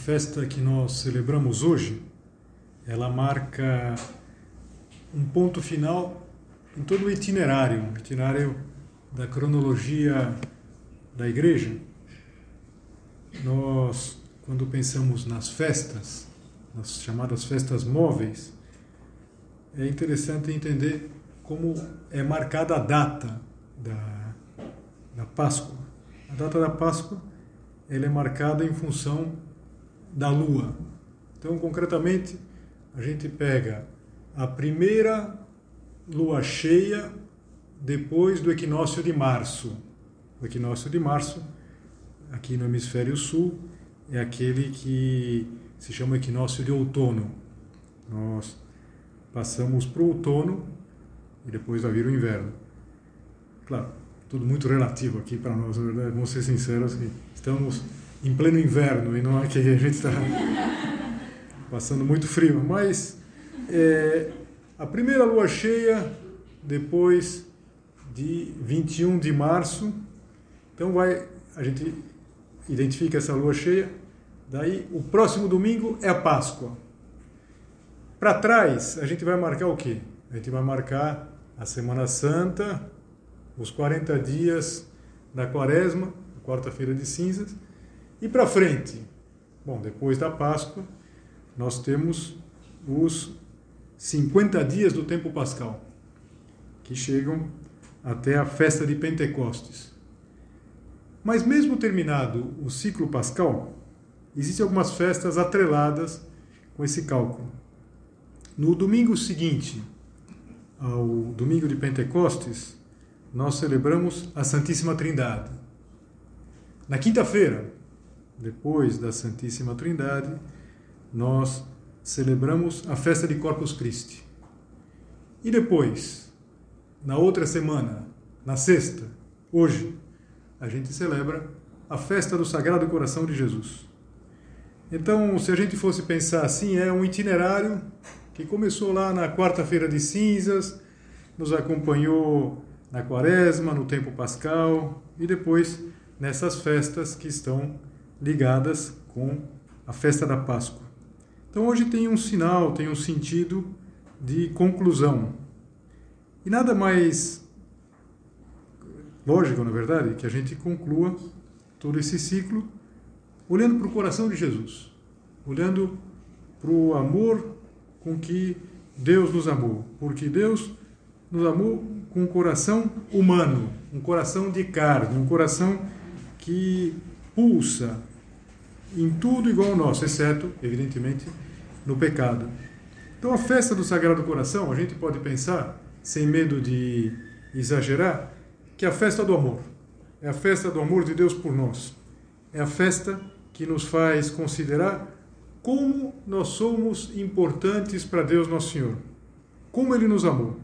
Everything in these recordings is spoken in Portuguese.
Festa que nós celebramos hoje, ela marca um ponto final em todo o itinerário, o itinerário da cronologia da igreja. Nós, quando pensamos nas festas, nas chamadas festas móveis, é interessante entender como é marcada a data da, da Páscoa. A data da Páscoa ela é marcada em função da Lua. Então, concretamente, a gente pega a primeira lua cheia depois do equinócio de março. O equinócio de março, aqui no hemisfério sul, é aquele que se chama equinócio de outono. Nós passamos para o outono e depois vai vir o inverno. Claro, tudo muito relativo aqui para nós, na verdade, vamos ser sinceros, estamos em pleno inverno e não é que a gente está passando muito frio, mas é, a primeira lua cheia depois de 21 de março, então vai a gente identifica essa lua cheia, daí o próximo domingo é a Páscoa. Para trás a gente vai marcar o quê? A gente vai marcar a Semana Santa, os 40 dias da Quaresma, quarta-feira de cinzas e para frente? Bom, depois da Páscoa, nós temos os 50 dias do tempo pascal, que chegam até a festa de Pentecostes. Mas mesmo terminado o ciclo pascal, existem algumas festas atreladas com esse cálculo. No domingo seguinte ao domingo de Pentecostes, nós celebramos a Santíssima Trindade. Na quinta-feira, depois da Santíssima Trindade, nós celebramos a festa de Corpus Christi. E depois, na outra semana, na sexta, hoje, a gente celebra a festa do Sagrado Coração de Jesus. Então, se a gente fosse pensar assim, é um itinerário que começou lá na quarta-feira de cinzas, nos acompanhou na quaresma, no tempo pascal e depois nessas festas que estão ligadas com a festa da Páscoa. Então hoje tem um sinal, tem um sentido de conclusão. E nada mais lógico, na verdade, que a gente conclua todo esse ciclo olhando para o coração de Jesus, olhando para o amor com que Deus nos amou, porque Deus nos amou com um coração humano, um coração de carne, um coração que pulsa em tudo igual ao nosso, exceto, evidentemente, no pecado. Então, a festa do Sagrado Coração, a gente pode pensar, sem medo de exagerar, que é a festa do amor. É a festa do amor de Deus por nós. É a festa que nos faz considerar como nós somos importantes para Deus Nosso Senhor. Como Ele nos amou.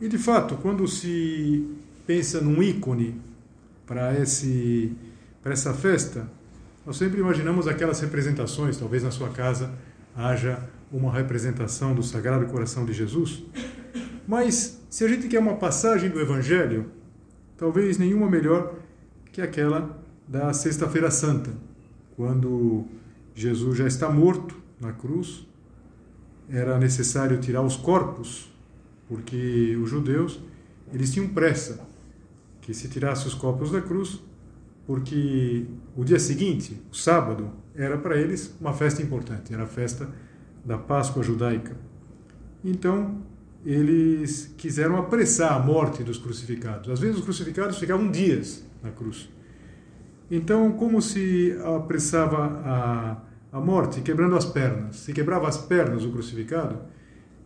E de fato, quando se pensa num ícone para esse para essa festa, nós sempre imaginamos aquelas representações, talvez na sua casa haja uma representação do Sagrado Coração de Jesus. Mas se a gente quer uma passagem do Evangelho, talvez nenhuma melhor que aquela da Sexta-feira Santa, quando Jesus já está morto na cruz, era necessário tirar os corpos, porque os judeus eles tinham pressa que se tirasse os corpos da cruz, porque o dia seguinte, o sábado, era para eles uma festa importante, era a festa da Páscoa judaica. Então, eles quiseram apressar a morte dos crucificados. Às vezes, os crucificados ficavam dias na cruz. Então, como se apressava a, a morte? Quebrando as pernas. Se quebrava as pernas o crucificado,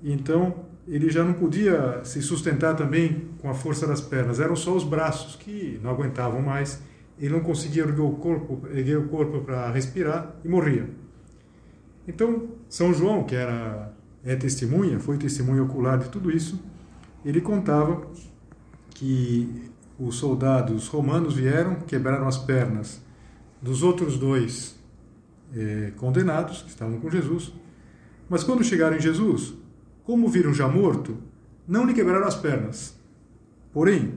então ele já não podia se sustentar também com a força das pernas. Eram só os braços que não aguentavam mais. Ele não conseguia erguer o corpo, erguer o corpo para respirar e morria. Então, São João, que era é testemunha, foi testemunha ocular de tudo isso, ele contava que os soldados romanos vieram, quebraram as pernas dos outros dois eh, condenados, que estavam com Jesus, mas quando chegaram em Jesus, como viram já morto, não lhe quebraram as pernas. Porém,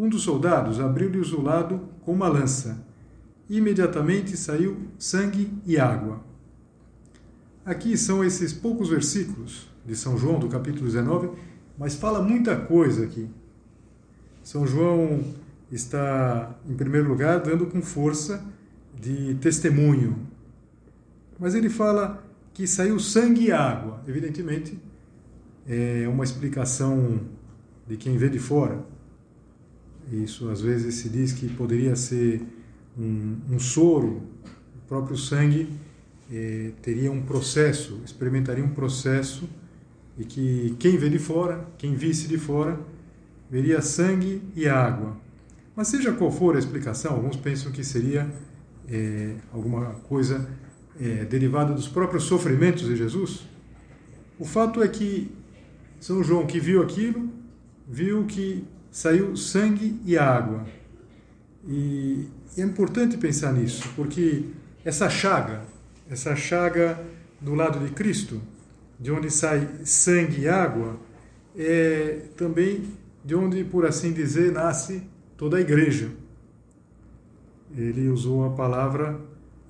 um dos soldados abriu-lhes o lado com uma lança. Imediatamente saiu sangue e água. Aqui são esses poucos versículos de São João, do capítulo 19, mas fala muita coisa aqui. São João está, em primeiro lugar, dando com força de testemunho. Mas ele fala que saiu sangue e água. Evidentemente, é uma explicação de quem vê de fora. Isso às vezes se diz que poderia ser um, um soro, o próprio sangue eh, teria um processo, experimentaria um processo e que quem vê de fora, quem visse de fora, veria sangue e água. Mas seja qual for a explicação, alguns pensam que seria é, alguma coisa é, derivada dos próprios sofrimentos de Jesus. O fato é que São João, que viu aquilo, viu que saiu sangue e água. E é importante pensar nisso, porque essa chaga, essa chaga do lado de Cristo, de onde sai sangue e água, é também de onde, por assim dizer, nasce toda a igreja. Ele usou a palavra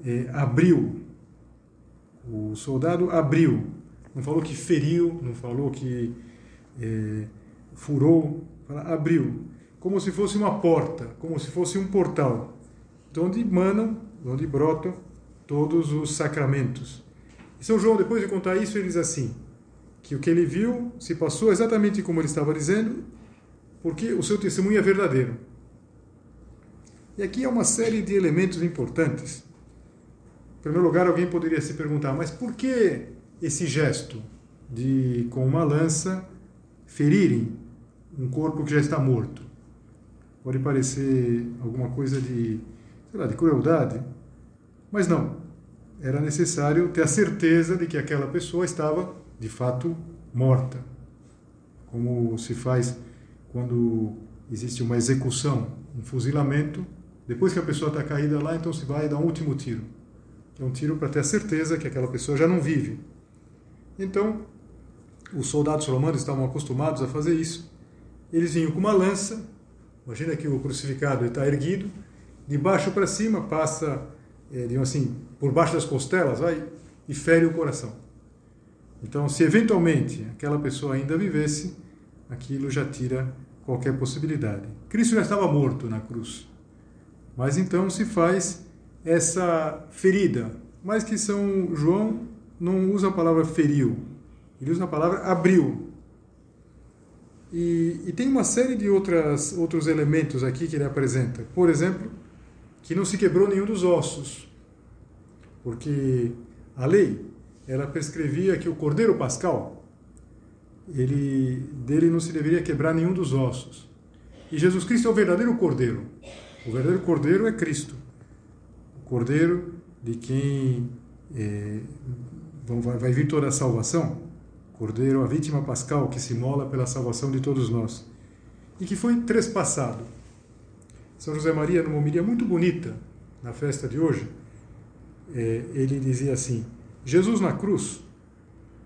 é, abriu. O soldado abriu. Não falou que feriu, não falou que é, furou, abriu. Como se fosse uma porta, como se fosse um portal, de onde manam, de onde brotam todos os sacramentos. E São João, depois de contar isso, ele diz assim: que o que ele viu se passou exatamente como ele estava dizendo, porque o seu testemunho é verdadeiro. E aqui é uma série de elementos importantes. Em primeiro lugar, alguém poderia se perguntar: mas por que esse gesto de, com uma lança, ferirem um corpo que já está morto? Pode parecer alguma coisa de, sei lá, de crueldade, mas não era necessário ter a certeza de que aquela pessoa estava, de fato, morta. Como se faz quando existe uma execução, um fuzilamento. Depois que a pessoa está caída lá, então se vai dar um último tiro. É um tiro para ter a certeza que aquela pessoa já não vive. Então, os soldados romanos estavam acostumados a fazer isso. Eles vinham com uma lança, imagina que o crucificado está erguido, de baixo para cima passa é, digamos assim, por baixo das costelas, vai e fere o coração. Então, se eventualmente aquela pessoa ainda vivesse, aquilo já tira qualquer possibilidade. Cristo já estava morto na cruz. Mas então se faz essa ferida, mas que São João não usa a palavra feriu, ele usa a palavra abriu. E, e tem uma série de outras, outros elementos aqui que ele apresenta. Por exemplo, que não se quebrou nenhum dos ossos, porque a lei ela prescrevia que o cordeiro pascal ele dele não se deveria quebrar nenhum dos ossos. E Jesus Cristo é o verdadeiro cordeiro. O verdadeiro cordeiro é Cristo, o cordeiro de quem é, vai vir toda a salvação. Cordeiro, a vítima pascal que se mola pela salvação de todos nós e que foi trespassado são José Maria, numa homilia muito bonita na festa de hoje, é, ele dizia assim: Jesus na cruz,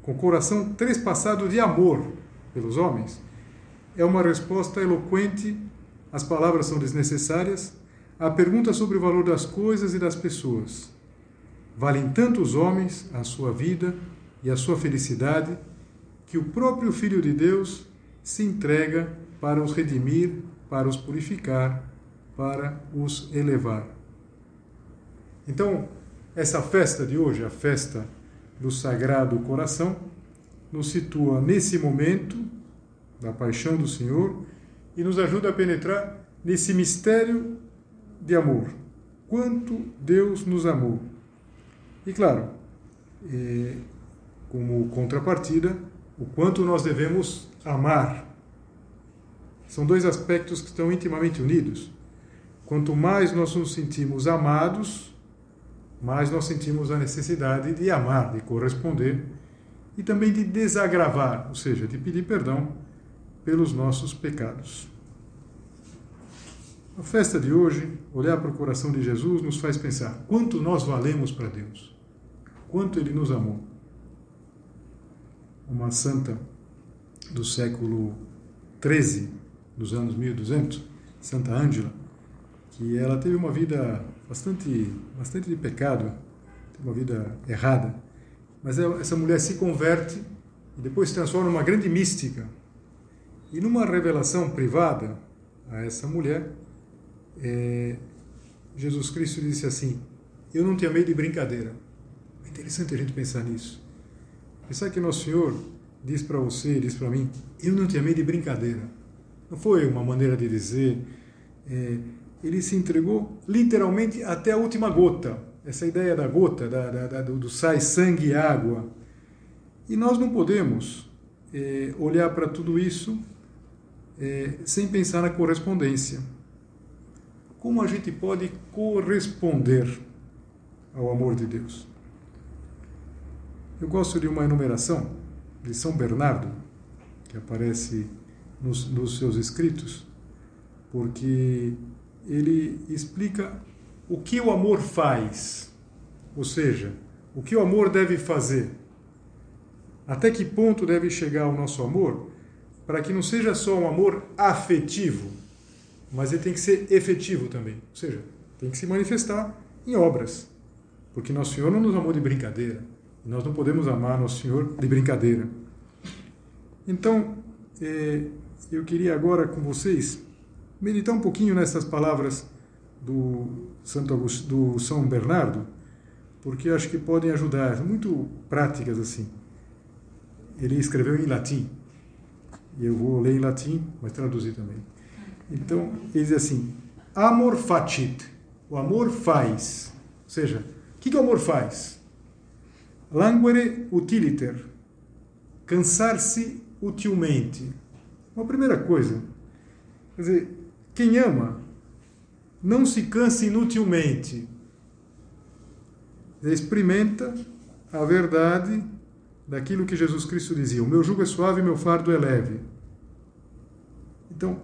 com o coração trespassado de amor pelos homens, é uma resposta eloquente, as palavras são desnecessárias, à pergunta sobre o valor das coisas e das pessoas. Valem tanto os homens, a sua vida e a sua felicidade, que o próprio Filho de Deus se entrega para os redimir, para os purificar para os elevar. Então, essa festa de hoje, a festa do Sagrado Coração nos situa nesse momento da paixão do Senhor e nos ajuda a penetrar nesse mistério de amor. Quanto Deus nos amou. E claro, é, como contrapartida, o quanto nós devemos amar. São dois aspectos que estão intimamente unidos. Quanto mais nós nos sentimos amados, mais nós sentimos a necessidade de amar, de corresponder e também de desagravar, ou seja, de pedir perdão pelos nossos pecados. A festa de hoje, olhar para o coração de Jesus, nos faz pensar quanto nós valemos para Deus, quanto Ele nos amou. Uma santa do século XIII, dos anos 1200, Santa Ângela, que ela teve uma vida bastante, bastante de pecado, uma vida errada, mas essa mulher se converte e depois se transforma numa grande mística. E numa revelação privada a essa mulher, é, Jesus Cristo disse assim: Eu não te amei de brincadeira. É interessante a gente pensar nisso. Pensar que Nosso Senhor diz para você, diz para mim: Eu não te amei de brincadeira. Não foi uma maneira de dizer. É, ele se entregou literalmente até a última gota essa ideia da gota, da, da, da, do sai sangue e água. E nós não podemos é, olhar para tudo isso é, sem pensar na correspondência. Como a gente pode corresponder ao amor de Deus? Eu gosto de uma enumeração de São Bernardo, que aparece nos, nos seus escritos, porque ele explica o que o amor faz, ou seja, o que o amor deve fazer. Até que ponto deve chegar o nosso amor? Para que não seja só um amor afetivo, mas ele tem que ser efetivo também, ou seja, tem que se manifestar em obras, porque nosso Senhor não nos amou de brincadeira, nós não podemos amar nosso Senhor de brincadeira. Então, eh, eu queria agora com vocês meditar um pouquinho nessas palavras do, Santo Augusto, do São Bernardo, porque acho que podem ajudar, muito práticas assim. Ele escreveu em latim, e eu vou ler em latim, mas traduzir também. Então, ele diz assim: Amor facit, o amor faz. Ou seja, o que, que o amor faz? Languere utiliter, cansar-se utilmente. Uma primeira coisa, quer dizer, quem ama não se canse inutilmente. Experimenta a verdade daquilo que Jesus Cristo dizia: O meu jugo é suave, meu fardo é leve. Então,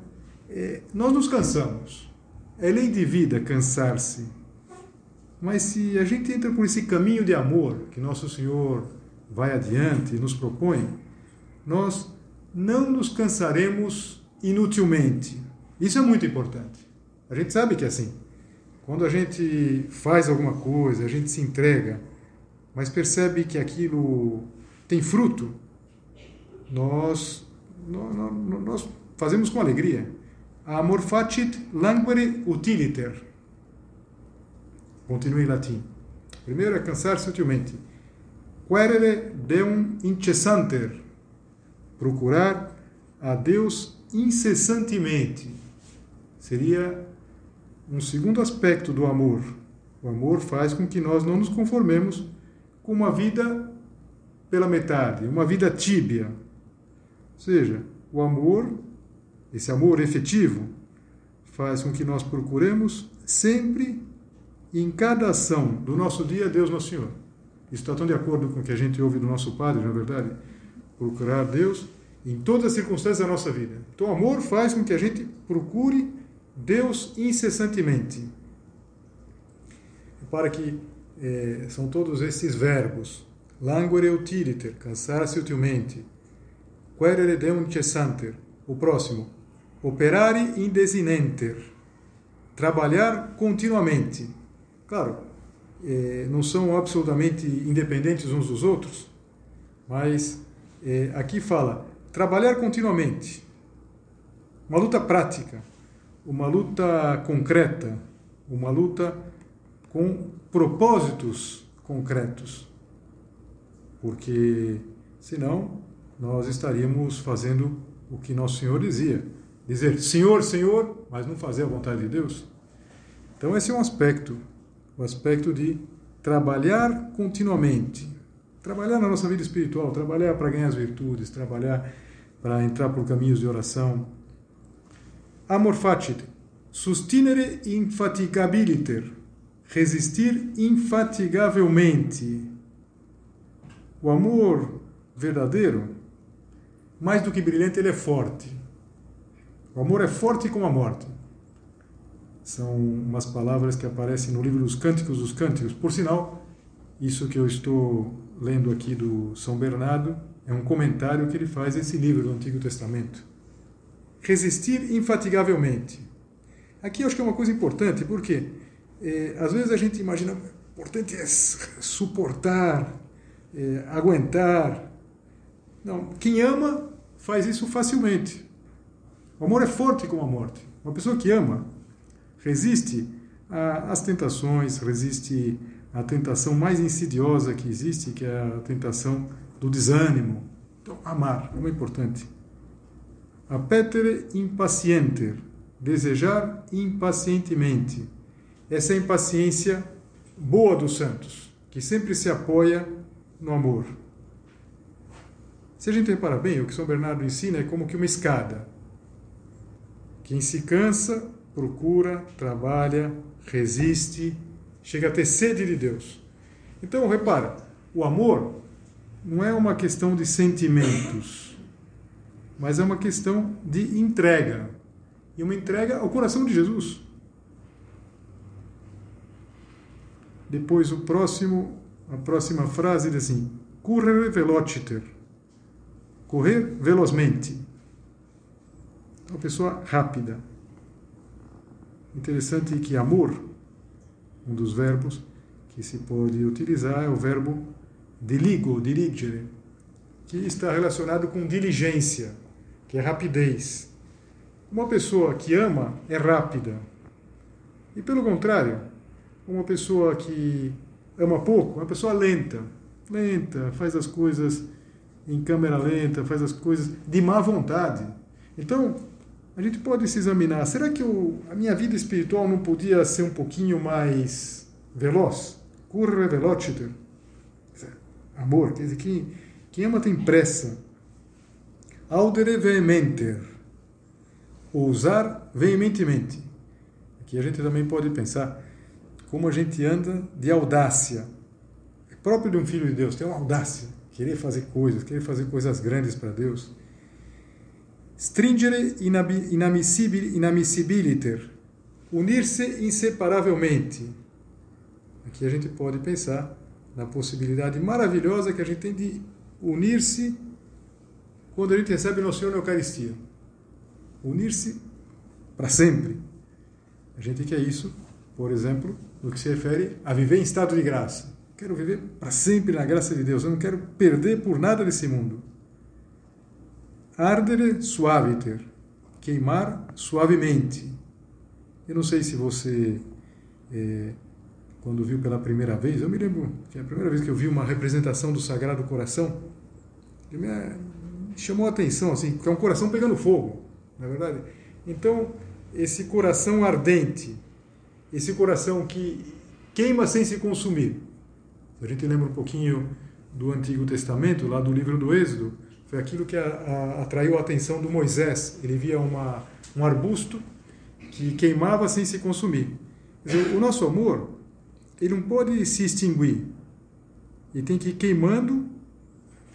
é, nós nos cansamos. É lei de vida cansar-se. Mas se a gente entra por esse caminho de amor que Nosso Senhor vai adiante e nos propõe, nós não nos cansaremos inutilmente. Isso é muito importante. A gente sabe que é assim. Quando a gente faz alguma coisa, a gente se entrega, mas percebe que aquilo tem fruto, nós, nós, nós fazemos com alegria. Amor facit languere utiliter. Continue em latim. Primeiro é cansar-se utilmente. Querere deum incessanter. Procurar a Deus incessantemente. Seria um segundo aspecto do amor. O amor faz com que nós não nos conformemos com uma vida pela metade, uma vida tíbia. Ou seja, o amor, esse amor efetivo, faz com que nós procuremos sempre em cada ação do nosso dia Deus nosso Senhor. Isso está tão de acordo com o que a gente ouve do nosso Padre, na é verdade? Procurar Deus em todas as circunstâncias da nossa vida. Então, o amor faz com que a gente procure Deus incessantemente. Para que eh, são todos esses verbos. Languere utiliter, cansar-se utilmente. Querere deum incessanter. O próximo. Operare indesinenter. Trabalhar continuamente. Claro, eh, não são absolutamente independentes uns dos outros, mas eh, aqui fala trabalhar continuamente. Uma luta prática uma luta concreta, uma luta com propósitos concretos. porque senão nós estaríamos fazendo o que nosso Senhor dizia: dizer Senhor, Senhor, mas não fazer a vontade de Deus. Então, esse é um aspecto, o aspecto de trabalhar continuamente. Trabalhar na nossa vida espiritual, trabalhar para ganhar as virtudes, trabalhar para entrar por caminhos de oração. Amor facite, sustinere infatigabiliter, resistir infatigavelmente. O amor verdadeiro, mais do que brilhante, ele é forte. O amor é forte como a morte. São umas palavras que aparecem no livro dos Cânticos dos Cânticos. Por sinal, isso que eu estou lendo aqui do São Bernardo é um comentário que ele faz esse livro do Antigo Testamento. Resistir infatigavelmente. Aqui eu acho que é uma coisa importante, porque é, às vezes a gente imagina, importante é suportar, é, aguentar. Não, quem ama faz isso facilmente. O amor é forte como a morte. Uma pessoa que ama resiste às tentações, resiste à tentação mais insidiosa que existe, que é a tentação do desânimo. Então, amar é importante. Apetere impacienter, desejar impacientemente. Essa é a impaciência boa dos santos, que sempre se apoia no amor. Se a gente reparar bem, o que São Bernardo ensina é como que uma escada. Quem se cansa, procura, trabalha, resiste, chega a ter sede de Deus. Então, repara, o amor não é uma questão de sentimentos, mas é uma questão de entrega. E uma entrega ao coração de Jesus. Depois, o próximo, a próxima frase diz assim: correre velociter. Correr velozmente. Uma pessoa rápida. Interessante que amor, um dos verbos que se pode utilizar é o verbo diligo, dirigere, que está relacionado com diligência, que é rapidez. Uma pessoa que ama é rápida. E pelo contrário, uma pessoa que ama pouco, uma pessoa lenta, lenta, faz as coisas em câmera lenta, faz as coisas de má vontade. Então, a gente pode se examinar, será que eu, a minha vida espiritual não podia ser um pouquinho mais veloz? Curre velociter. Amor, quer dizer, quem, quem ama tem pressa. Audere vehementer. Ousar veementemente. Aqui a gente também pode pensar como a gente anda de audácia. É próprio de um filho de Deus, tem uma audácia, querer fazer coisas, querer fazer coisas grandes para Deus. Stringere inamissibiliter, unir-se inseparavelmente. Aqui a gente pode pensar na possibilidade maravilhosa que a gente tem de unir-se quando a gente recebe nosso Senhor na Eucaristia. Unir-se para sempre. A gente quer isso, por exemplo, no que se refere a viver em estado de graça. Quero viver para sempre na graça de Deus. Eu não quero perder por nada desse mundo. Ardere suaviter. Queimar suavemente. Eu não sei se você, é, quando viu pela primeira vez, eu me lembro que a primeira vez que eu vi uma representação do Sagrado Coração, me chamou a atenção, assim, porque é um coração pegando fogo, na é verdade. Então, esse coração ardente, esse coração que queima sem se consumir. A gente lembra um pouquinho do Antigo Testamento, lá do livro do Êxodo, foi aquilo que a, a, atraiu a atenção do Moisés. Ele via uma, um arbusto que queimava sem se consumir. Dizer, o nosso amor, ele não pode se extinguir. Ele tem que ir queimando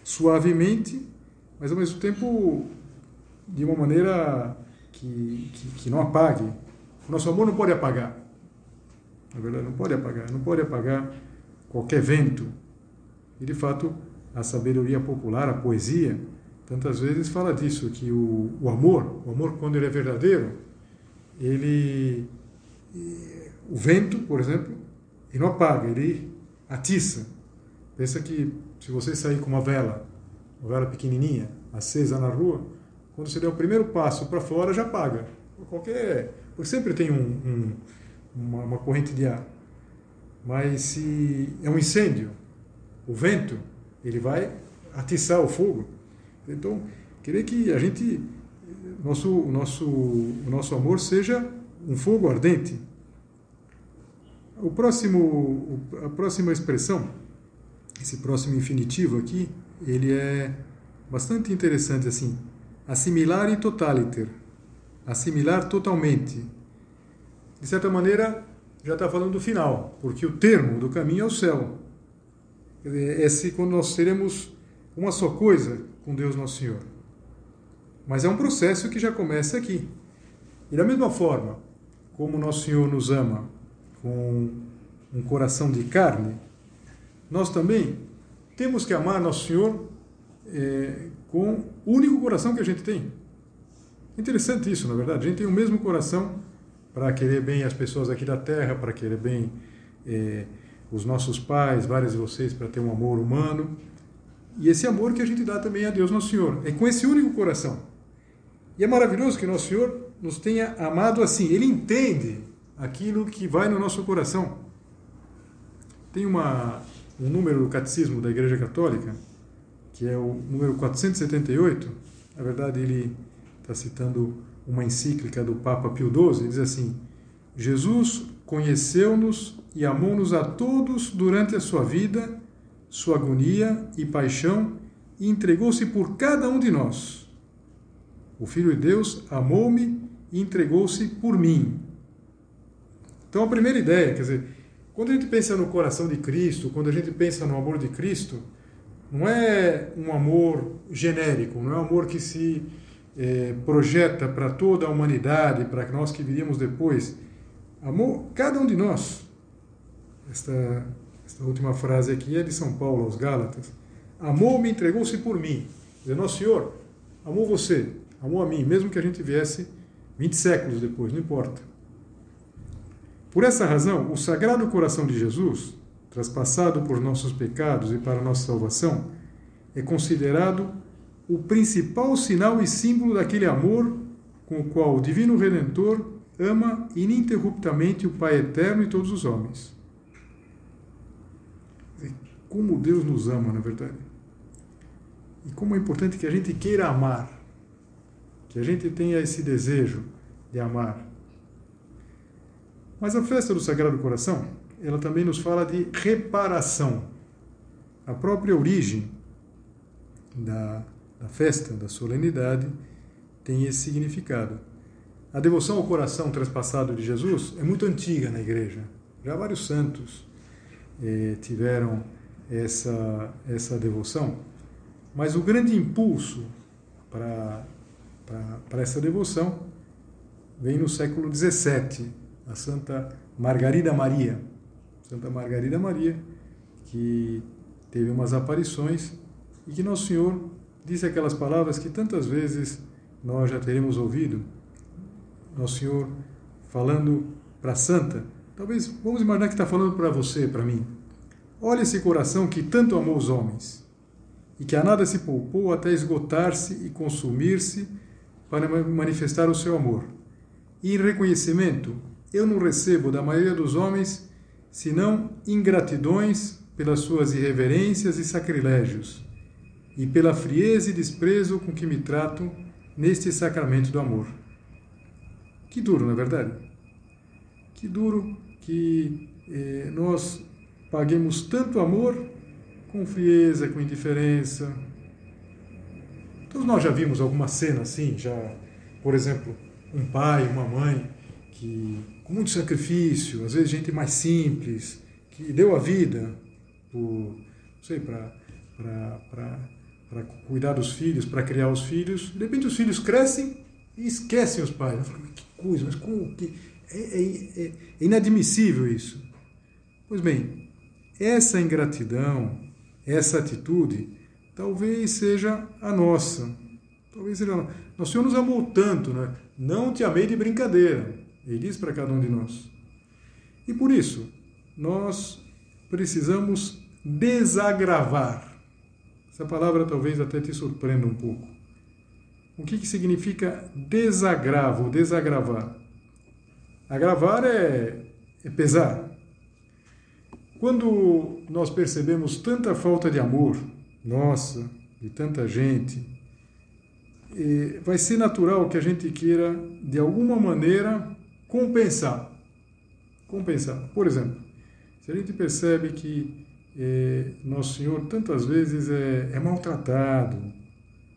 suavemente, mas ao mesmo tempo de uma maneira que, que, que não apague. O nosso amor não pode apagar. Na verdade, não pode apagar, não pode apagar qualquer vento. E de fato, a sabedoria popular, a poesia, tantas vezes fala disso, que o, o amor, o amor quando ele é verdadeiro, ele o vento, por exemplo, ele não apaga, ele atiça. Pensa que se você sair com uma vela, uma vela pequenininha, acesa na rua, quando você der o primeiro passo para fora, já apaga. Qualquer, sempre tem um, um uma, uma corrente de ar. Mas se é um incêndio, o vento, ele vai atiçar o fogo. Então, querer que a gente, nosso, nosso, o nosso amor seja um fogo ardente. O próximo, a próxima expressão, esse próximo infinitivo aqui, ele é bastante interessante assim. Assimilar e totaliter. Assimilar totalmente. De certa maneira, já está falando do final, porque o termo do caminho é o céu. É se quando nós seremos uma só coisa com Deus Nosso Senhor. Mas é um processo que já começa aqui. E da mesma forma como Nosso Senhor nos ama com um coração de carne, nós também temos que amar Nosso Senhor é, com o único coração que a gente tem. Interessante isso, na verdade. A gente tem o mesmo coração para querer bem as pessoas aqui da Terra, para querer bem é, os nossos pais, vários de vocês, para ter um amor humano. E esse amor que a gente dá também a Deus Nosso Senhor. É com esse único coração. E é maravilhoso que Nosso Senhor nos tenha amado assim. Ele entende aquilo que vai no nosso coração. Tem uma, um número do Catecismo da Igreja Católica, que é o número 478. Na verdade, ele está citando uma encíclica do Papa Pio XII, diz assim: Jesus conheceu-nos e amou-nos a todos durante a sua vida, sua agonia e paixão, e entregou-se por cada um de nós. O Filho de Deus amou-me e entregou-se por mim. Então, a primeira ideia, quer dizer, quando a gente pensa no coração de Cristo, quando a gente pensa no amor de Cristo, não é um amor genérico, não é um amor que se é, projeta para toda a humanidade, para nós que viríamos depois, amou cada um de nós. Esta, esta última frase aqui é de São Paulo aos Gálatas. Amou-me, entregou-se por mim. Dizer, Nosso Senhor amou você, amou a mim, mesmo que a gente viesse 20 séculos depois, não importa. Por essa razão, o Sagrado Coração de Jesus, traspassado por nossos pecados e para nossa salvação, é considerado o principal sinal e símbolo daquele amor com o qual o Divino Redentor ama ininterruptamente o Pai Eterno e todos os homens. Como Deus nos ama, na verdade. E como é importante que a gente queira amar, que a gente tenha esse desejo de amar. Mas a festa do Sagrado Coração, ela também nos fala de reparação. A própria origem da da festa, da solenidade, tem esse significado. A devoção ao coração transpassado de Jesus é muito antiga na igreja. Já vários santos eh, tiveram essa, essa devoção, mas o grande impulso para essa devoção vem no século XVII, a Santa Margarida Maria. Santa Margarida Maria, que teve umas aparições e que Nosso Senhor disse aquelas palavras que tantas vezes nós já teremos ouvido. Nosso Senhor falando para a Santa, talvez vamos imaginar que está falando para você, para mim. Olha esse coração que tanto amou os homens e que a nada se poupou até esgotar-se e consumir-se para manifestar o seu amor. E em reconhecimento, eu não recebo da maioria dos homens senão ingratidões pelas suas irreverências e sacrilégios e pela frieza e desprezo com que me trato neste sacramento do amor. Que duro, não é verdade? Que duro que eh, nós paguemos tanto amor com frieza, com indiferença. Todos nós já vimos alguma cena assim, já, por exemplo, um pai, uma mãe que com muito sacrifício, às vezes gente mais simples, que deu a vida por, não sei, para para cuidar dos filhos, para criar os filhos. De repente os filhos crescem e esquecem os pais. que coisa, mas como que. É, é, é, é inadmissível isso. Pois bem, essa ingratidão, essa atitude, talvez seja a nossa. Talvez seja a nossa. Nosso Senhor nos amou tanto, né? não te amei de brincadeira. Ele diz para cada um de nós. E por isso, nós precisamos desagravar essa palavra talvez até te surpreenda um pouco. O que, que significa desagravo, desagravar? Agravar é, é pesar. Quando nós percebemos tanta falta de amor nossa, de tanta gente, vai ser natural que a gente queira, de alguma maneira, compensar. Compensar. Por exemplo, se a gente percebe que é, Nosso Senhor tantas vezes é, é maltratado,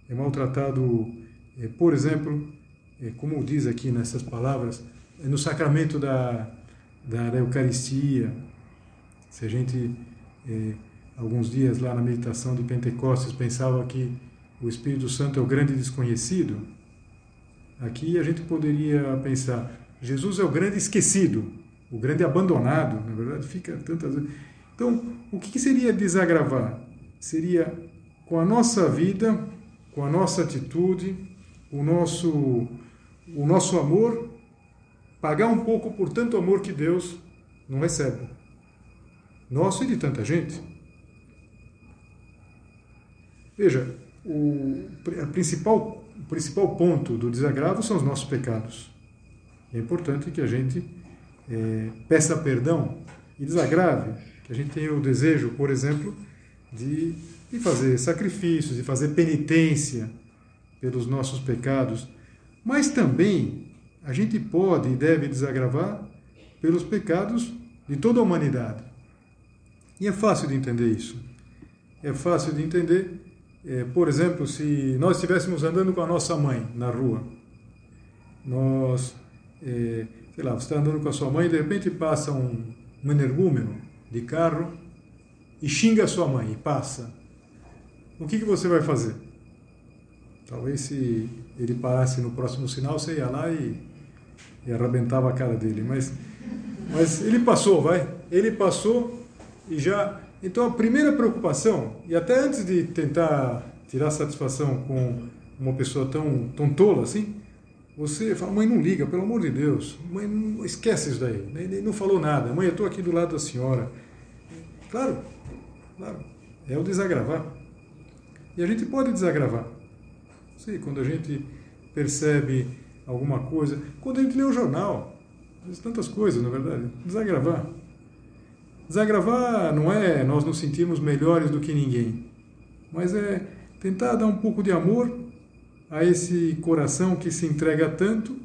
é maltratado, é, por exemplo, é, como diz aqui nessas palavras, no sacramento da, da Eucaristia, se a gente, é, alguns dias lá na meditação de Pentecostes, pensava que o Espírito Santo é o grande desconhecido, aqui a gente poderia pensar, Jesus é o grande esquecido, o grande abandonado, na verdade fica tantas vezes. Então, o que seria desagravar? Seria com a nossa vida, com a nossa atitude, o nosso, o nosso amor, pagar um pouco por tanto amor que Deus não recebe. Nosso e de tanta gente. Veja, o, principal, o principal ponto do desagravo são os nossos pecados. É importante que a gente é, peça perdão e desagrave, que a gente tenha o desejo, por exemplo, de, de fazer sacrifícios, de fazer penitência pelos nossos pecados, mas também a gente pode e deve desagravar pelos pecados de toda a humanidade. E é fácil de entender isso. É fácil de entender é, por exemplo, se nós estivéssemos andando com a nossa mãe na rua, nós, é, sei lá, você está andando com a sua mãe e de repente passa um, um energúmeno de carro e xinga a sua mãe e passa. O que, que você vai fazer? Talvez se ele parasse no próximo sinal, você ia lá e, e arrebentava a cara dele. Mas, mas ele passou, vai. Ele passou e já então a primeira preocupação, e até antes de tentar tirar satisfação com uma pessoa tão, tão tola assim, você fala, mãe, não liga, pelo amor de Deus, mãe, não esquece isso daí, ele não falou nada, mãe, eu estou aqui do lado da senhora. Claro, claro, é o desagravar. E a gente pode desagravar. Sim, quando a gente percebe alguma coisa, quando a gente lê o jornal, tantas coisas, na verdade, desagravar. Desagravar não é nós nos sentirmos melhores do que ninguém, mas é tentar dar um pouco de amor a esse coração que se entrega tanto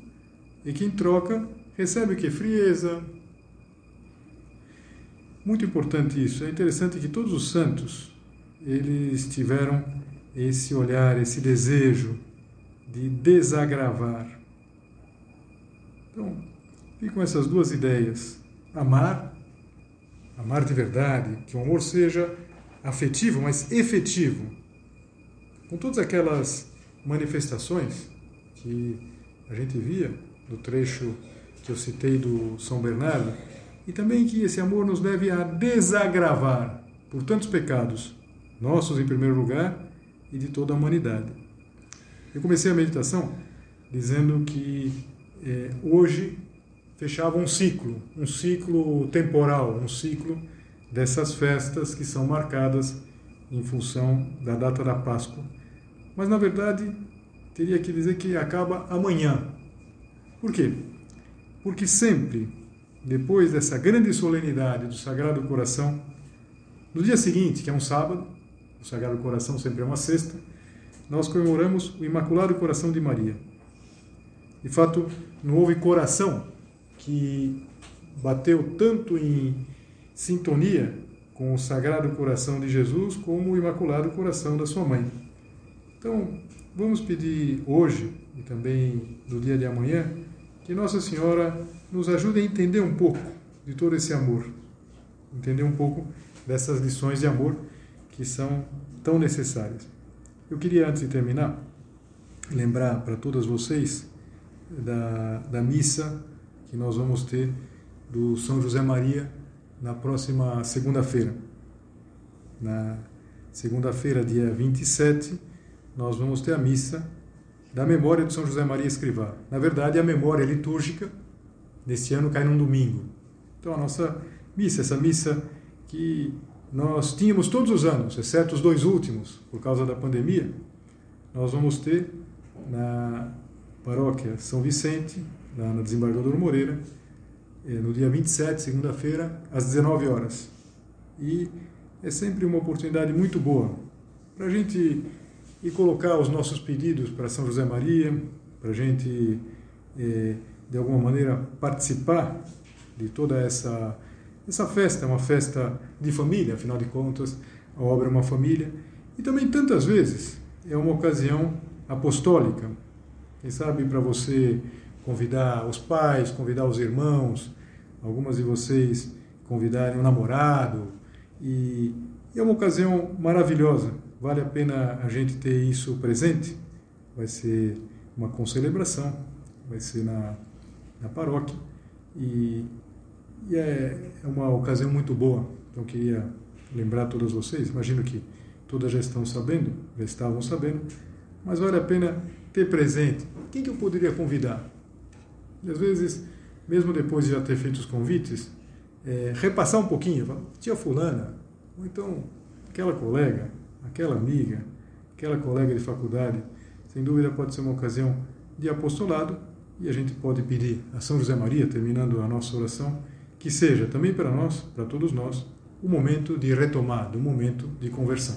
e que em troca recebe o que? Frieza. Muito importante isso. É interessante que todos os santos eles tiveram esse olhar, esse desejo de desagravar. Então, ficam essas duas ideias: amar amar de verdade, que o amor seja afetivo, mas efetivo. Com todas aquelas manifestações que a gente via no trecho que eu citei do São Bernardo, e também que esse amor nos leve a desagravar por tantos pecados, nossos em primeiro lugar e de toda a humanidade. Eu comecei a meditação dizendo que eh, hoje fechava um ciclo, um ciclo temporal, um ciclo dessas festas que são marcadas em função da data da Páscoa. Mas na verdade, teria que dizer que acaba amanhã. Por quê? Porque sempre, depois dessa grande solenidade do Sagrado Coração, no dia seguinte, que é um sábado, o Sagrado Coração sempre é uma sexta, nós comemoramos o Imaculado Coração de Maria. De fato, não houve coração que bateu tanto em sintonia com o Sagrado Coração de Jesus como o Imaculado Coração da sua mãe. Então, vamos pedir hoje e também no dia de amanhã que Nossa Senhora nos ajude a entender um pouco de todo esse amor, entender um pouco dessas lições de amor que são tão necessárias. Eu queria, antes de terminar, lembrar para todas vocês da, da missa que nós vamos ter do São José Maria na próxima segunda-feira. Na segunda-feira, dia 27, nós vamos ter a missa da memória de São José Maria Escrivá. Na verdade, a memória litúrgica deste ano cai num domingo. Então, a nossa missa, essa missa que nós tínhamos todos os anos, exceto os dois últimos, por causa da pandemia, nós vamos ter na paróquia São Vicente, lá na Desembargador Moreira, eh, no dia 27, segunda-feira, às 19 horas. E é sempre uma oportunidade muito boa para a gente ir colocar os nossos pedidos para São José Maria, para a gente, eh, de alguma maneira, participar de toda essa, essa festa, é uma festa de família, afinal de contas, a obra é uma família, e também tantas vezes é uma ocasião apostólica. Quem sabe para você convidar os pais, convidar os irmãos, algumas de vocês convidarem um namorado, e é uma ocasião maravilhosa. Vale a pena a gente ter isso presente. Vai ser uma concelebração, vai ser na, na paróquia, e, e é, é uma ocasião muito boa. Então, queria lembrar todos vocês, imagino que todas já estão sabendo, já estavam sabendo, mas vale a pena ter presente. Quem que eu poderia convidar? E às vezes, mesmo depois de já ter feito os convites, é, repassar um pouquinho, falar, tia fulana, ou então aquela colega, aquela amiga, aquela colega de faculdade, sem dúvida pode ser uma ocasião de apostolado e a gente pode pedir a São José Maria, terminando a nossa oração, que seja também para nós, para todos nós, um momento de retomada, um momento de conversão.